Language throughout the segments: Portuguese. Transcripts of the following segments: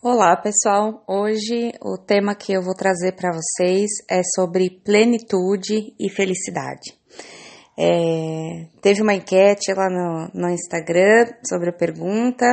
Olá, pessoal. Hoje o tema que eu vou trazer para vocês é sobre plenitude e felicidade. É, teve uma enquete lá no, no Instagram sobre a pergunta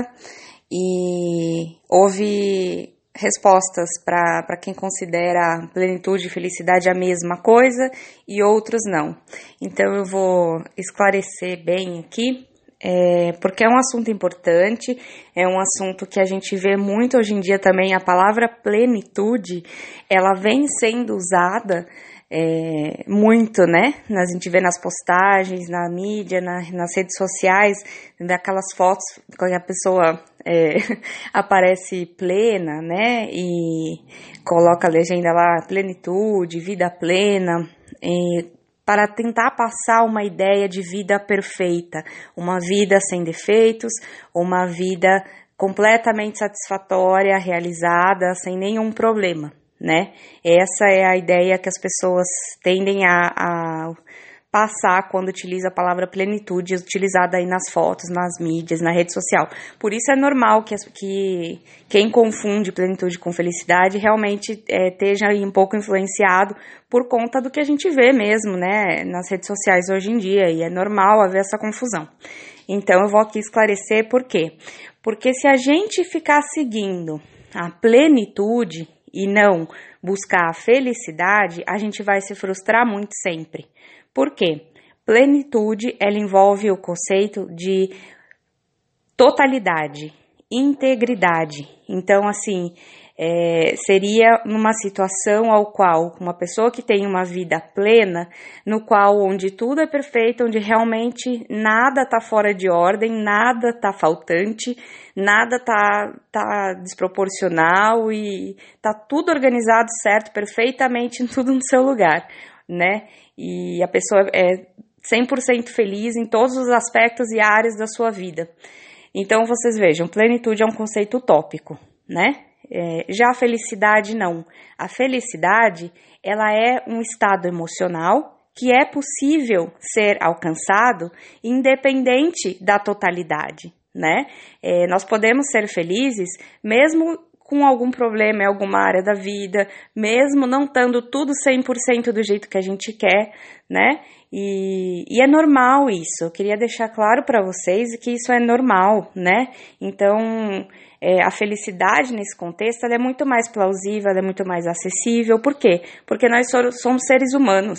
e houve respostas para quem considera plenitude e felicidade a mesma coisa e outros não. Então eu vou esclarecer bem aqui é, porque é um assunto importante, é um assunto que a gente vê muito hoje em dia também. A palavra plenitude, ela vem sendo usada é, muito, né? A gente vê nas postagens, na mídia, na, nas redes sociais, daquelas fotos que a pessoa é, aparece plena, né? E coloca a legenda lá, plenitude, vida plena. E para tentar passar uma ideia de vida perfeita, uma vida sem defeitos, uma vida completamente satisfatória, realizada, sem nenhum problema, né? Essa é a ideia que as pessoas tendem a, a passar quando utiliza a palavra plenitude, utilizada aí nas fotos, nas mídias, na rede social. Por isso é normal que, que quem confunde plenitude com felicidade realmente é, esteja um pouco influenciado por conta do que a gente vê mesmo, né, nas redes sociais hoje em dia, e é normal haver essa confusão. Então eu vou aqui esclarecer por quê. Porque se a gente ficar seguindo a plenitude e não buscar a felicidade, a gente vai se frustrar muito sempre. Por quê? Plenitude, ela envolve o conceito de totalidade, integridade. Então, assim, é, seria numa situação ao qual uma pessoa que tem uma vida plena, no qual onde tudo é perfeito, onde realmente nada está fora de ordem, nada está faltante, nada está tá desproporcional e está tudo organizado certo, perfeitamente, tudo no seu lugar né? E a pessoa é 100% feliz em todos os aspectos e áreas da sua vida. Então, vocês vejam, plenitude é um conceito utópico, né? É, já a felicidade não. A felicidade, ela é um estado emocional que é possível ser alcançado independente da totalidade, né? É, nós podemos ser felizes mesmo com algum problema em alguma área da vida, mesmo não estando tudo 100% do jeito que a gente quer, né? E, e é normal isso. Eu queria deixar claro para vocês que isso é normal, né? Então, é, a felicidade nesse contexto é muito mais plausível, é muito mais acessível. Por quê? Porque nós somos seres humanos,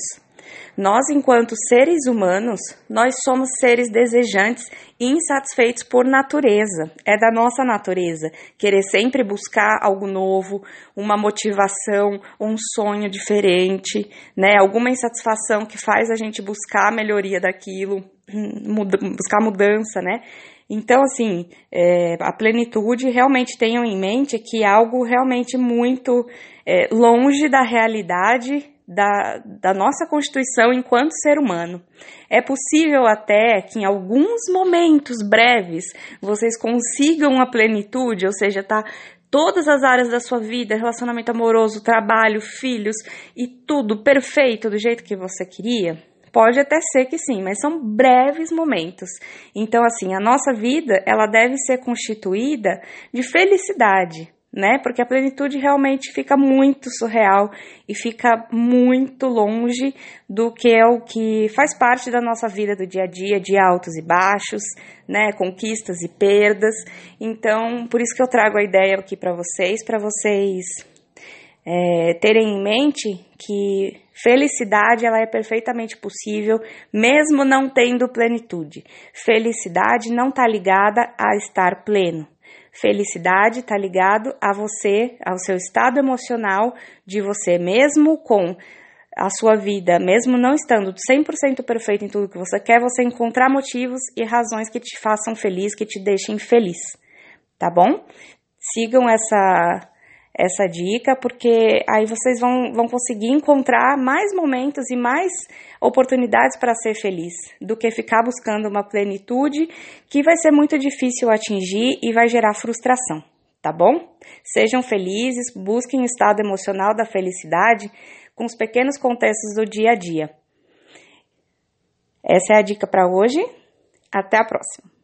nós, enquanto seres humanos, nós somos seres desejantes e insatisfeitos por natureza. É da nossa natureza querer sempre buscar algo novo, uma motivação, um sonho diferente, né? Alguma insatisfação que faz a gente buscar a melhoria daquilo, buscar mudança, né? Então, assim, é, a plenitude realmente tenham em mente que é algo realmente muito é, longe da realidade da, da nossa constituição enquanto ser humano. É possível até que em alguns momentos breves vocês consigam a plenitude, ou seja, tá todas as áreas da sua vida, relacionamento amoroso, trabalho, filhos e tudo perfeito do jeito que você queria? Pode até ser que sim, mas são breves momentos. Então, assim, a nossa vida, ela deve ser constituída de felicidade, né? Porque a plenitude realmente fica muito surreal e fica muito longe do que é o que faz parte da nossa vida do dia a dia, de altos e baixos, né? Conquistas e perdas. Então, por isso que eu trago a ideia aqui para vocês, para vocês é, terem em mente que felicidade ela é perfeitamente possível, mesmo não tendo plenitude. Felicidade não está ligada a estar pleno. Felicidade está ligado a você, ao seu estado emocional de você mesmo com a sua vida, mesmo não estando 100% perfeito em tudo que você quer, você encontrar motivos e razões que te façam feliz, que te deixem feliz, tá bom? Sigam essa essa dica, porque aí vocês vão, vão conseguir encontrar mais momentos e mais oportunidades para ser feliz do que ficar buscando uma plenitude que vai ser muito difícil atingir e vai gerar frustração, tá bom? Sejam felizes, busquem o estado emocional da felicidade com os pequenos contextos do dia a dia. Essa é a dica para hoje. Até a próxima!